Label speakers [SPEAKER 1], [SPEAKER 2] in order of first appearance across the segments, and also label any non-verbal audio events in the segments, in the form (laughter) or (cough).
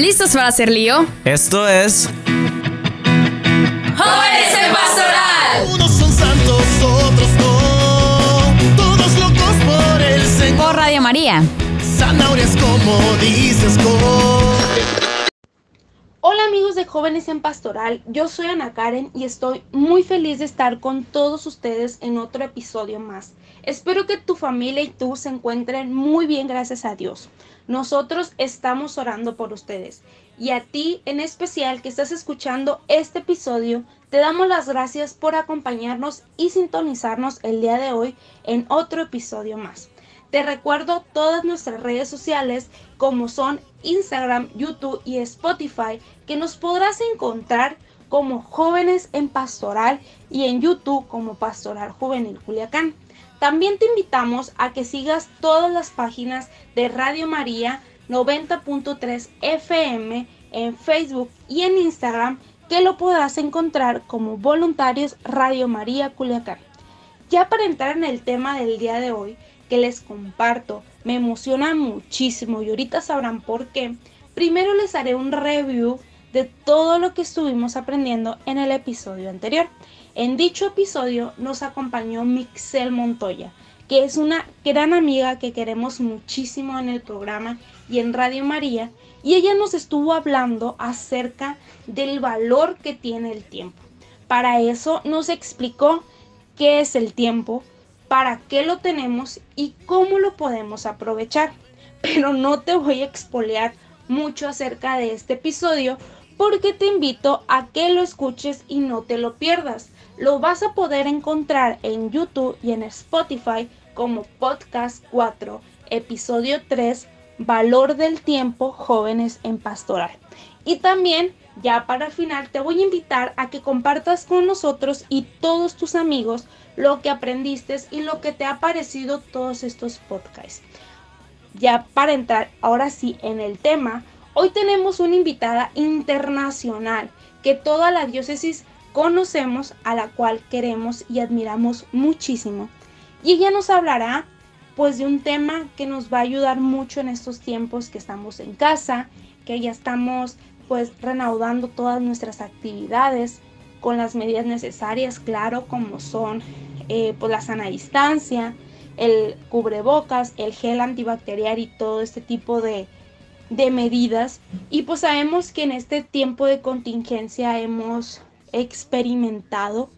[SPEAKER 1] ¿Listos para hacer lío?
[SPEAKER 2] Esto es.
[SPEAKER 1] ¡Jóvenes en Pastoral!
[SPEAKER 3] Unos son santos, otros no. Todos locos por el Señor.
[SPEAKER 1] Por Radio María.
[SPEAKER 3] Zanahorias como dices,
[SPEAKER 4] Hola amigos de Jóvenes en Pastoral, yo soy Ana Karen y estoy muy feliz de estar con todos ustedes en otro episodio más. Espero que tu familia y tú se encuentren muy bien gracias a Dios. Nosotros estamos orando por ustedes y a ti en especial que estás escuchando este episodio, te damos las gracias por acompañarnos y sintonizarnos el día de hoy en otro episodio más. Te recuerdo todas nuestras redes sociales como son Instagram, YouTube y Spotify que nos podrás encontrar como Jóvenes en Pastoral y en YouTube como Pastoral Juvenil Culiacán. También te invitamos a que sigas todas las páginas de Radio María 90.3 FM en Facebook y en Instagram que lo podrás encontrar como Voluntarios Radio María Culiacán. Ya para entrar en el tema del día de hoy, que les comparto, me emociona muchísimo y ahorita sabrán por qué. Primero les haré un review de todo lo que estuvimos aprendiendo en el episodio anterior. En dicho episodio nos acompañó Mixel Montoya, que es una gran amiga que queremos muchísimo en el programa y en Radio María, y ella nos estuvo hablando acerca del valor que tiene el tiempo. Para eso nos explicó qué es el tiempo, para qué lo tenemos y cómo lo podemos aprovechar. (laughs) Pero no te voy a expoliar mucho acerca de este episodio porque te invito a que lo escuches y no te lo pierdas. Lo vas a poder encontrar en YouTube y en Spotify como Podcast 4, episodio 3, Valor del Tiempo, Jóvenes en Pastoral. Y también, ya para final, te voy a invitar a que compartas con nosotros y todos tus amigos lo que aprendiste y lo que te ha parecido todos estos podcasts. Ya para entrar ahora sí en el tema, hoy tenemos una invitada internacional que toda la diócesis conocemos, a la cual queremos y admiramos muchísimo. Y ella nos hablará pues de un tema que nos va a ayudar mucho en estos tiempos que estamos en casa, que ya estamos pues reanudando todas nuestras actividades con las medidas necesarias, claro, como son eh, pues la sana distancia, el cubrebocas, el gel antibacterial y todo este tipo de, de medidas. Y pues sabemos que en este tiempo de contingencia hemos experimentado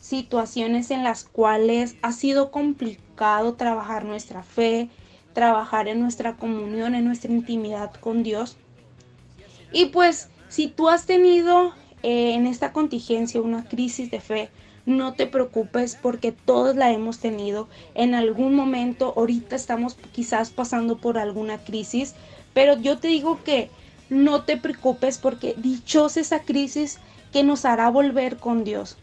[SPEAKER 4] situaciones en las cuales ha sido complicado trabajar nuestra fe, trabajar en nuestra comunión, en nuestra intimidad con Dios. Y pues si tú has tenido eh, en esta contingencia una crisis de fe, no te preocupes porque todos la hemos tenido en algún momento. Ahorita estamos quizás pasando por alguna crisis, pero yo te digo que no te preocupes porque dichosa esa crisis que nos hará volver con Dios.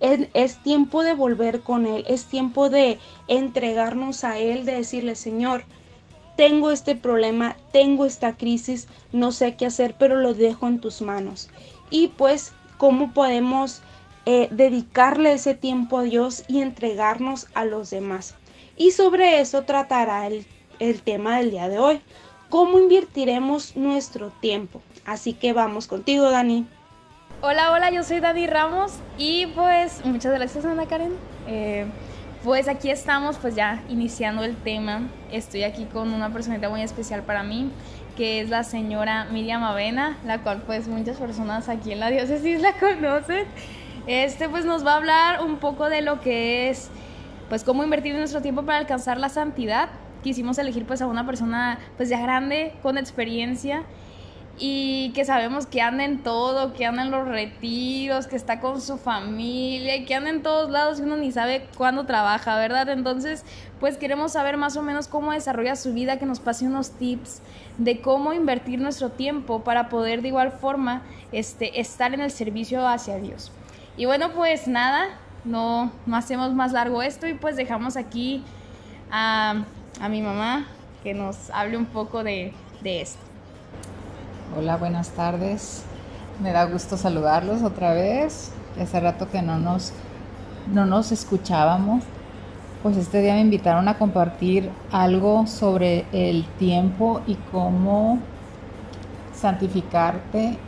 [SPEAKER 4] Es, tiempo de volver con Él, es tiempo de entregarnos a Él, de decirle, Señor, tengo este problema, tengo esta crisis, no sé qué hacer, pero lo dejo en tus manos. Y pues, ¿cómo podemos eh, dedicarle ese tiempo a Dios y entregarnos a los demás? Y sobre eso tratará el, el tema del día de hoy. ¿Cómo invertiremos nuestro tiempo? Así que vamos contigo, Dani.
[SPEAKER 5] Hola, hola, yo soy Dani Ramos y pues muchas gracias Ana Karen. Eh, pues aquí estamos pues ya iniciando el tema. Estoy aquí con una personita muy especial para mí, que es la señora Miriam Avena, la cual pues muchas personas aquí en la diócesis la (laughs) conocen. Este pues nos va a hablar un poco de lo que es pues cómo invertir nuestro tiempo para alcanzar la santidad. Quisimos elegir pues a una persona pues ya grande, con experiencia y que sabemos que anda en todo, que anda en los retiros, que está con su familia que anda en todos lados y uno ni sabe cuándo trabaja, ¿verdad? Entonces, pues queremos saber más o menos cómo desarrolla su vida, que nos pase unos tips de cómo invertir nuestro tiempo para poder de igual forma este, estar en el servicio hacia Dios. Y bueno, pues nada, no, no hacemos más largo esto y pues dejamos aquí a, a mi mamá que nos hable un poco de, de esto.
[SPEAKER 6] Hola, buenas tardes. Me da gusto saludarlos otra vez. Hace rato que no nos, no nos escuchábamos. Pues este día me invitaron a compartir algo sobre el tiempo y cómo santificarte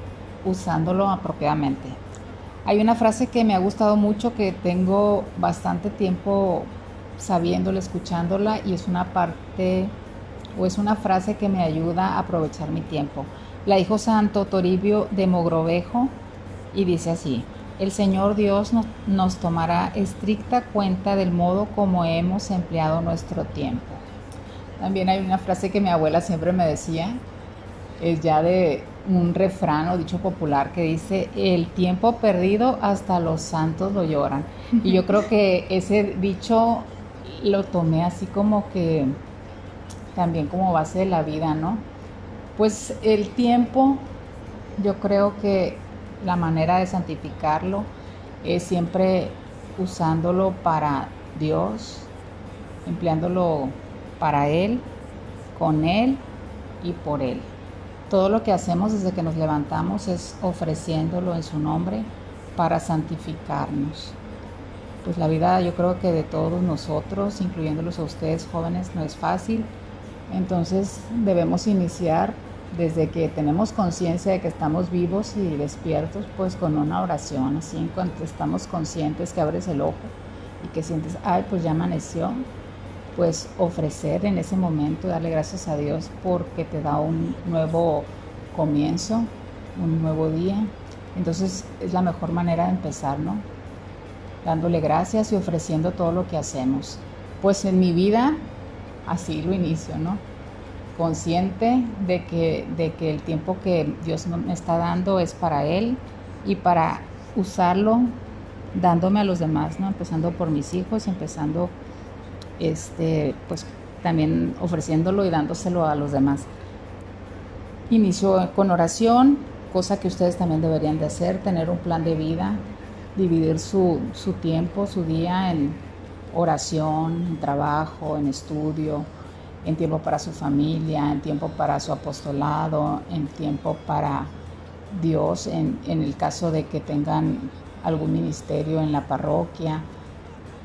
[SPEAKER 6] usándolo apropiadamente. Hay una frase que me ha gustado mucho, que tengo bastante tiempo sabiéndola, escuchándola, y es una parte o es una frase que me ayuda a aprovechar mi tiempo. La dijo Santo Toribio de Mogrovejo y dice así, el Señor Dios nos, nos tomará estricta cuenta del modo como hemos empleado nuestro tiempo. También hay una frase que mi abuela siempre me decía, es ya de un refrán o dicho popular que dice, el tiempo perdido hasta los santos lo lloran. Y yo creo que ese dicho lo tomé así como que también como base de la vida, ¿no? Pues el tiempo, yo creo que la manera de santificarlo es siempre usándolo para Dios, empleándolo para Él, con Él y por Él. Todo lo que hacemos desde que nos levantamos es ofreciéndolo en su nombre para santificarnos. Pues la vida yo creo que de todos nosotros, incluyéndolos a ustedes jóvenes, no es fácil. Entonces debemos iniciar desde que tenemos conciencia de que estamos vivos y despiertos, pues con una oración, así en cuanto estamos conscientes que abres el ojo y que sientes, ay, pues ya amaneció, pues ofrecer en ese momento, darle gracias a Dios porque te da un nuevo comienzo, un nuevo día. Entonces es la mejor manera de empezar, ¿no? Dándole gracias y ofreciendo todo lo que hacemos. Pues en mi vida así lo inicio, ¿no? Consciente de que, de que el tiempo que Dios me está dando es para Él y para usarlo dándome a los demás, ¿no? Empezando por mis hijos empezando este, pues también ofreciéndolo y dándoselo a los demás. Inicio con oración, cosa que ustedes también deberían de hacer, tener un plan de vida, dividir su, su tiempo, su día en oración, en trabajo, en estudio, en tiempo para su familia, en tiempo para su apostolado, en tiempo para Dios, en, en el caso de que tengan algún ministerio en la parroquia.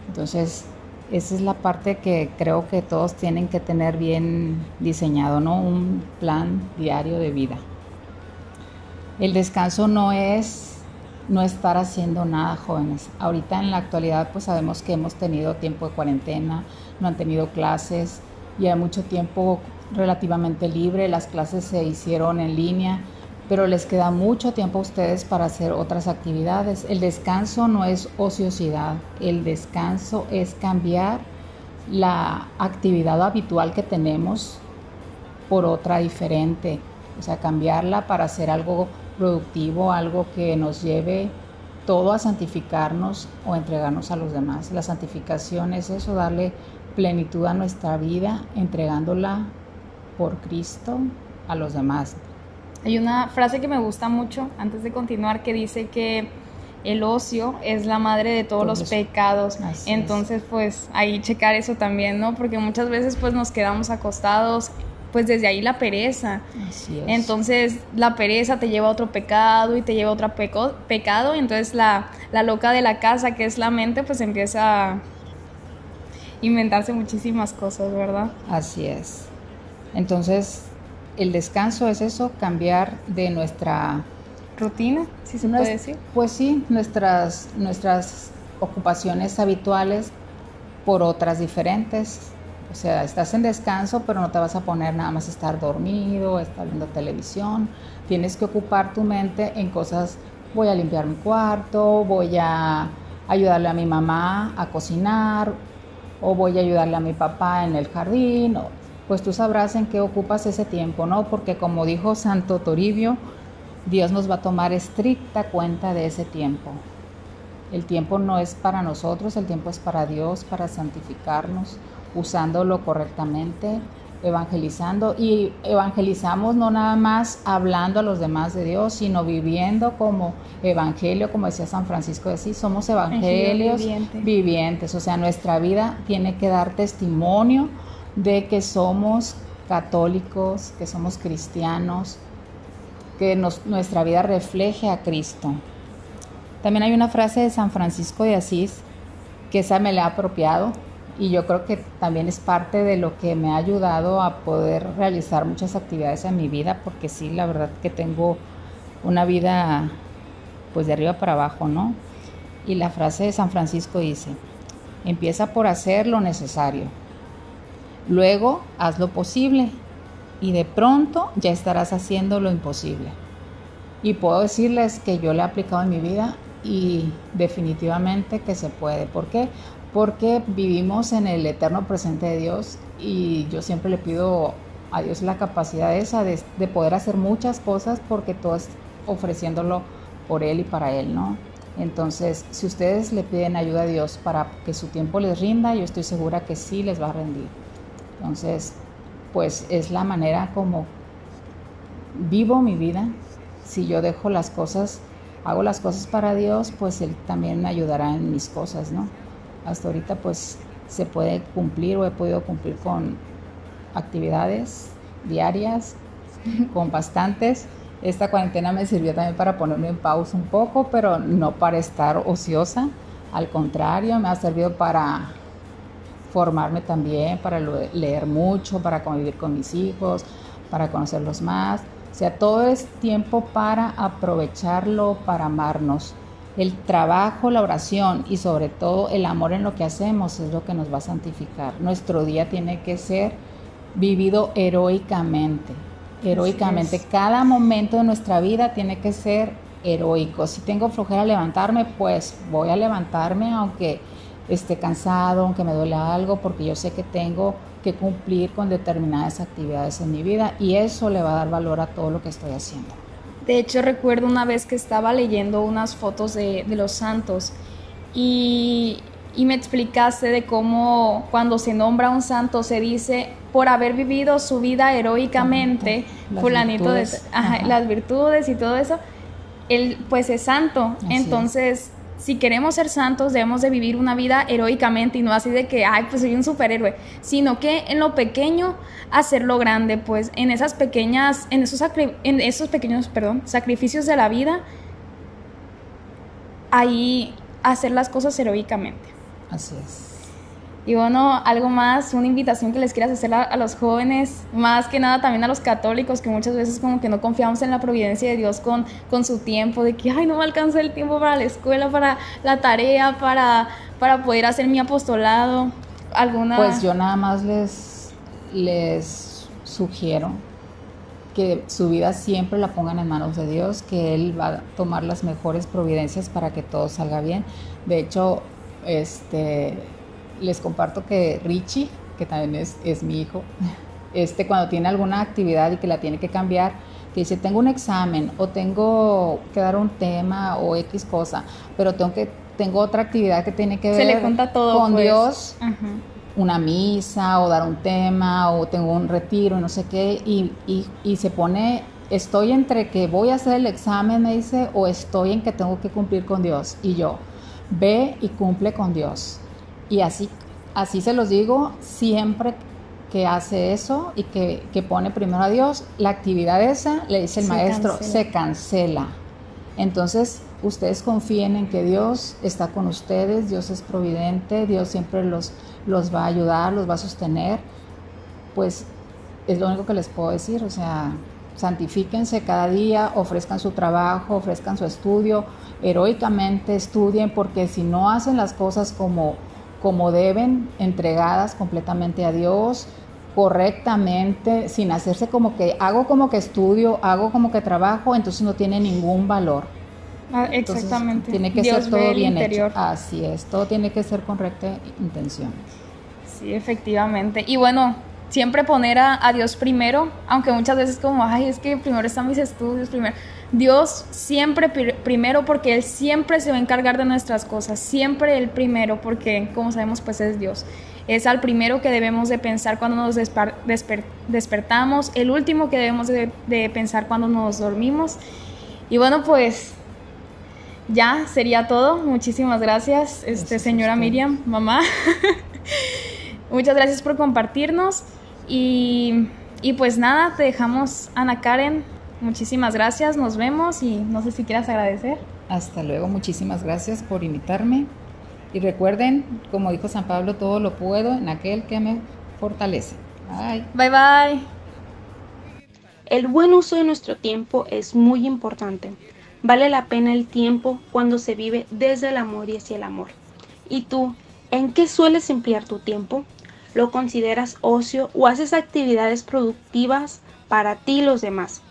[SPEAKER 6] Entonces, esa es la parte que creo que todos tienen que tener bien diseñado, ¿no? Un plan diario de vida. El descanso no es no estar haciendo nada, jóvenes. Ahorita en la actualidad pues sabemos que hemos tenido tiempo de cuarentena, no han tenido clases y hay mucho tiempo relativamente libre, las clases se hicieron en línea, pero les queda mucho tiempo a ustedes para hacer otras actividades. El descanso no es ociosidad, el descanso es cambiar la actividad habitual que tenemos por otra diferente, o sea, cambiarla para hacer algo productivo, algo que nos lleve todo a santificarnos o entregarnos a los demás. La santificación es eso, darle plenitud a nuestra vida, entregándola por Cristo a los demás.
[SPEAKER 5] Hay una frase que me gusta mucho antes de continuar que dice que el ocio es la madre de todos, los pecados. Entonces, pues ahí checar eso también, ¿no? Porque muchas veces pues nos quedamos acostados pues desde ahí la pereza.
[SPEAKER 6] Así es.
[SPEAKER 5] Entonces la pereza te lleva a otro pecado y te lleva a otro pecado y entonces la, la loca de la casa que es la mente pues empieza a inventarse muchísimas cosas, ¿verdad?
[SPEAKER 6] Así es. Entonces el descanso es eso, cambiar de nuestra
[SPEAKER 5] rutina, si se puede decir.
[SPEAKER 6] Pues sí, nuestras, nuestras ocupaciones habituales por otras diferentes. O sea, estás en descanso, pero no te vas a poner nada más estar dormido, estar viendo televisión. Tienes que ocupar tu mente en cosas, voy a limpiar mi cuarto, voy a ayudarle a mi mamá a cocinar, o voy a ayudarle a mi papá en el jardín. Pues tú sabrás en qué ocupas ese tiempo, ¿no? Porque como dijo Santo Toribio, Dios nos va a tomar estricta cuenta de ese tiempo. El tiempo no es para nosotros, el tiempo es para Dios, para santificarnos usándolo correctamente, evangelizando. Y evangelizamos no nada más hablando a los demás de Dios, sino viviendo como evangelio, como decía San Francisco de Asís, somos evangelios vivientes, o sea, nuestra vida tiene que dar testimonio de que somos católicos, que somos cristianos, que nuestra vida refleje a Cristo. También hay una frase de San Francisco de Asís que esa me la ha apropiado y yo creo que también es parte de lo que me ha ayudado a poder realizar muchas actividades en mi vida, porque sí, la verdad que tengo una vida pues de arriba para abajo, ¿no? Y la frase de San Francisco dice, empieza por hacer lo necesario, luego haz lo posible y de pronto ya estarás haciendo lo imposible. Y puedo decirles que yo le he aplicado en mi vida y definitivamente que se puede. ¿Por qué? Porque vivimos en el eterno presente de Dios y yo siempre le pido a Dios la capacidad de poder hacer muchas cosas porque todo es ofreciéndolo por Él y para Él, ¿no? Entonces, si ustedes le piden ayuda a Dios para que su tiempo les rinda, yo estoy segura que sí les va a rendir. Entonces, pues es la manera como vivo mi vida. Si yo dejo las cosas, hago las cosas para Dios, pues Él también me ayudará en mis cosas, ¿no? Hasta ahorita pues se puede cumplir o he podido cumplir con actividades diarias, (laughs) con bastantes esta cuarentena me sirvió también para ponerme en pausa un poco, pero no para estar ociosa. Al contrario, me ha servido para formarme también, para leer mucho, para convivir con mis hijos, para conocerlos más. O sea, todo es tiempo para aprovecharlo, para amarnos. El trabajo, la oración y sobre todo el amor en lo que hacemos es lo que nos va a santificar. Nuestro día tiene que ser vivido heroicamente heroicamente. Cada momento de nuestra vida tiene que ser heroico. Si tengo flojera levantarme, pues voy a levantarme aunque esté cansado, aunque me duele algo, porque yo sé que tengo que cumplir con determinadas actividades en mi vida y eso le va a dar valor a todo lo que estoy haciendo.
[SPEAKER 5] De hecho, recuerdo una vez que estaba leyendo unas fotos de, de los santos y, y me explicaste de cómo cuando se nombra un santo se dice por haber vivido su vida heroicamente, fulanito de las virtudes y todo eso, él pues es santo. Entonces, si queremos ser santos, debemos de vivir una vida heroicamente y no así de que, ay, pues soy un superhéroe, sino que en lo pequeño hacerlo grande, pues en esas pequeñas, en esos, en esos pequeños, perdón, sacrificios de la vida, ahí hacer las cosas heroicamente.
[SPEAKER 6] Así es.
[SPEAKER 5] Y bueno, algo más, una invitación que les quieras hacer a, los jóvenes, más que nada también a los católicos, que muchas veces como que no confiamos en la providencia de Dios con, con su tiempo, de que, ay, no me alcanza el tiempo para la escuela, para la tarea, para, para poder hacer mi apostolado. ¿Alguna?
[SPEAKER 6] Pues yo nada más les, les sugiero que su vida siempre la pongan en manos de Dios, que Él va a tomar las mejores providencias para que todo salga bien. De hecho, este les comparto que Richie, que también es, es mi hijo, este, cuando tiene alguna actividad y que la tiene que cambiar, que dice, tengo un examen o tengo que dar un tema o X cosa, pero tengo, que, tengo otra actividad que tiene que ver con
[SPEAKER 5] pues.
[SPEAKER 6] Dios, una misa o dar un tema o tengo un retiro, no sé qué, y, y, y se pone, estoy entre que voy a hacer el examen, me dice, o estoy en que tengo que cumplir con Dios. Y yo, ve y cumple con Dios. Y así, así se los digo, siempre que hace eso y que, pone primero a Dios, la actividad esa, le dice el maestro, se cancela. Entonces, ustedes confíen en que Dios está con ustedes, Dios es providente, Dios siempre los, los va a ayudar, los va a sostener. Pues es lo único que les puedo decir, o sea, santifíquense cada día, ofrezcan su trabajo, ofrezcan su estudio, heroicamente estudien, porque si no hacen las cosas como como deben, entregadas completamente a Dios, correctamente, sin hacerse como que hago como que estudio, hago como que trabajo, entonces no tiene ningún valor.
[SPEAKER 5] Ah, exactamente.
[SPEAKER 6] tiene que ser todo bien hecho. Así es, todo tiene que ser con recta intención.
[SPEAKER 5] Sí, efectivamente. Y bueno, siempre poner a, a, Dios primero, aunque muchas veces como, ay, es que primero están mis estudios, primero. Dios siempre primero porque Él siempre se va a encargar de nuestras cosas, siempre Él primero porque como sabemos pues es Dios. Es al primero que debemos de pensar cuando nos despertamos, el último que debemos de, pensar cuando nos dormimos. Y bueno pues ya sería todo. Muchísimas gracias, este, señora Miriam, mamá. (laughs) Muchas gracias por compartirnos y, y pues nada, te dejamos Ana Karen Muchísimas gracias, nos vemos y no sé si quieras agradecer.
[SPEAKER 6] Hasta luego, muchísimas gracias por invitarme. Y recuerden, como dijo San Pablo, todo lo puedo en aquel que me fortalece. Bye.
[SPEAKER 5] Bye bye.
[SPEAKER 4] El buen uso de nuestro tiempo es muy importante. Vale la pena el tiempo cuando se vive desde el amor y hacia el amor. ¿Y tú, en qué sueles emplear tu tiempo? ¿Lo consideras ocio o haces actividades productivas para ti y los demás?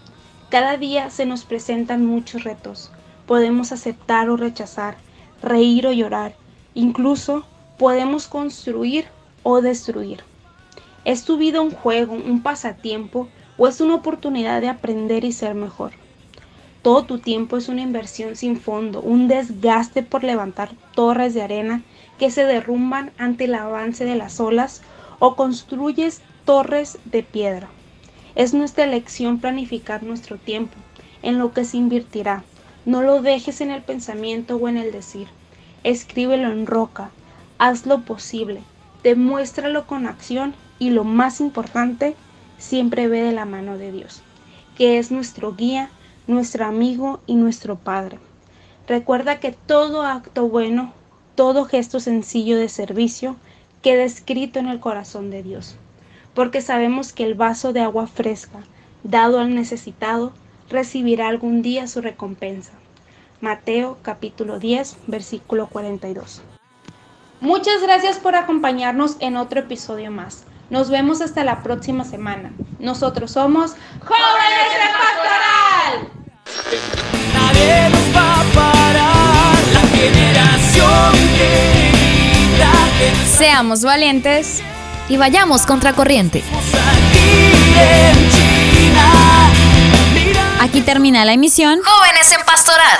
[SPEAKER 4] Cada día se nos presentan muchos retos. Podemos aceptar o rechazar, reír o llorar. Incluso podemos construir o destruir. ¿Es tu vida un juego, un pasatiempo o es una oportunidad de aprender y ser mejor? Todo tu tiempo es una inversión sin fondo, un desgaste por levantar torres de arena que se derrumban ante el avance de las olas o construyes torres de piedra. Es nuestra elección planificar nuestro tiempo, en lo que se invertirá. No lo dejes en el pensamiento o en el decir. Escríbelo en roca. Haz lo posible. Demuéstralo con acción y lo más importante, siempre ve de la mano de Dios, que es nuestro guía, nuestro amigo y nuestro Padre. Recuerda que todo acto bueno, todo gesto sencillo de servicio queda escrito en el corazón de Dios porque sabemos que el vaso de agua fresca, dado al necesitado, recibirá algún día su recompensa. Mateo capítulo 10, versículo 42. Muchas gracias por acompañarnos en otro episodio más. Nos vemos hasta la próxima semana. Nosotros somos Jóvenes de Pastoral.
[SPEAKER 3] Nadie nos va a parar. La generación que
[SPEAKER 1] Seamos valientes.
[SPEAKER 2] Y vayamos contracorriente. Aquí termina la emisión.
[SPEAKER 1] Jóvenes en Pastoral.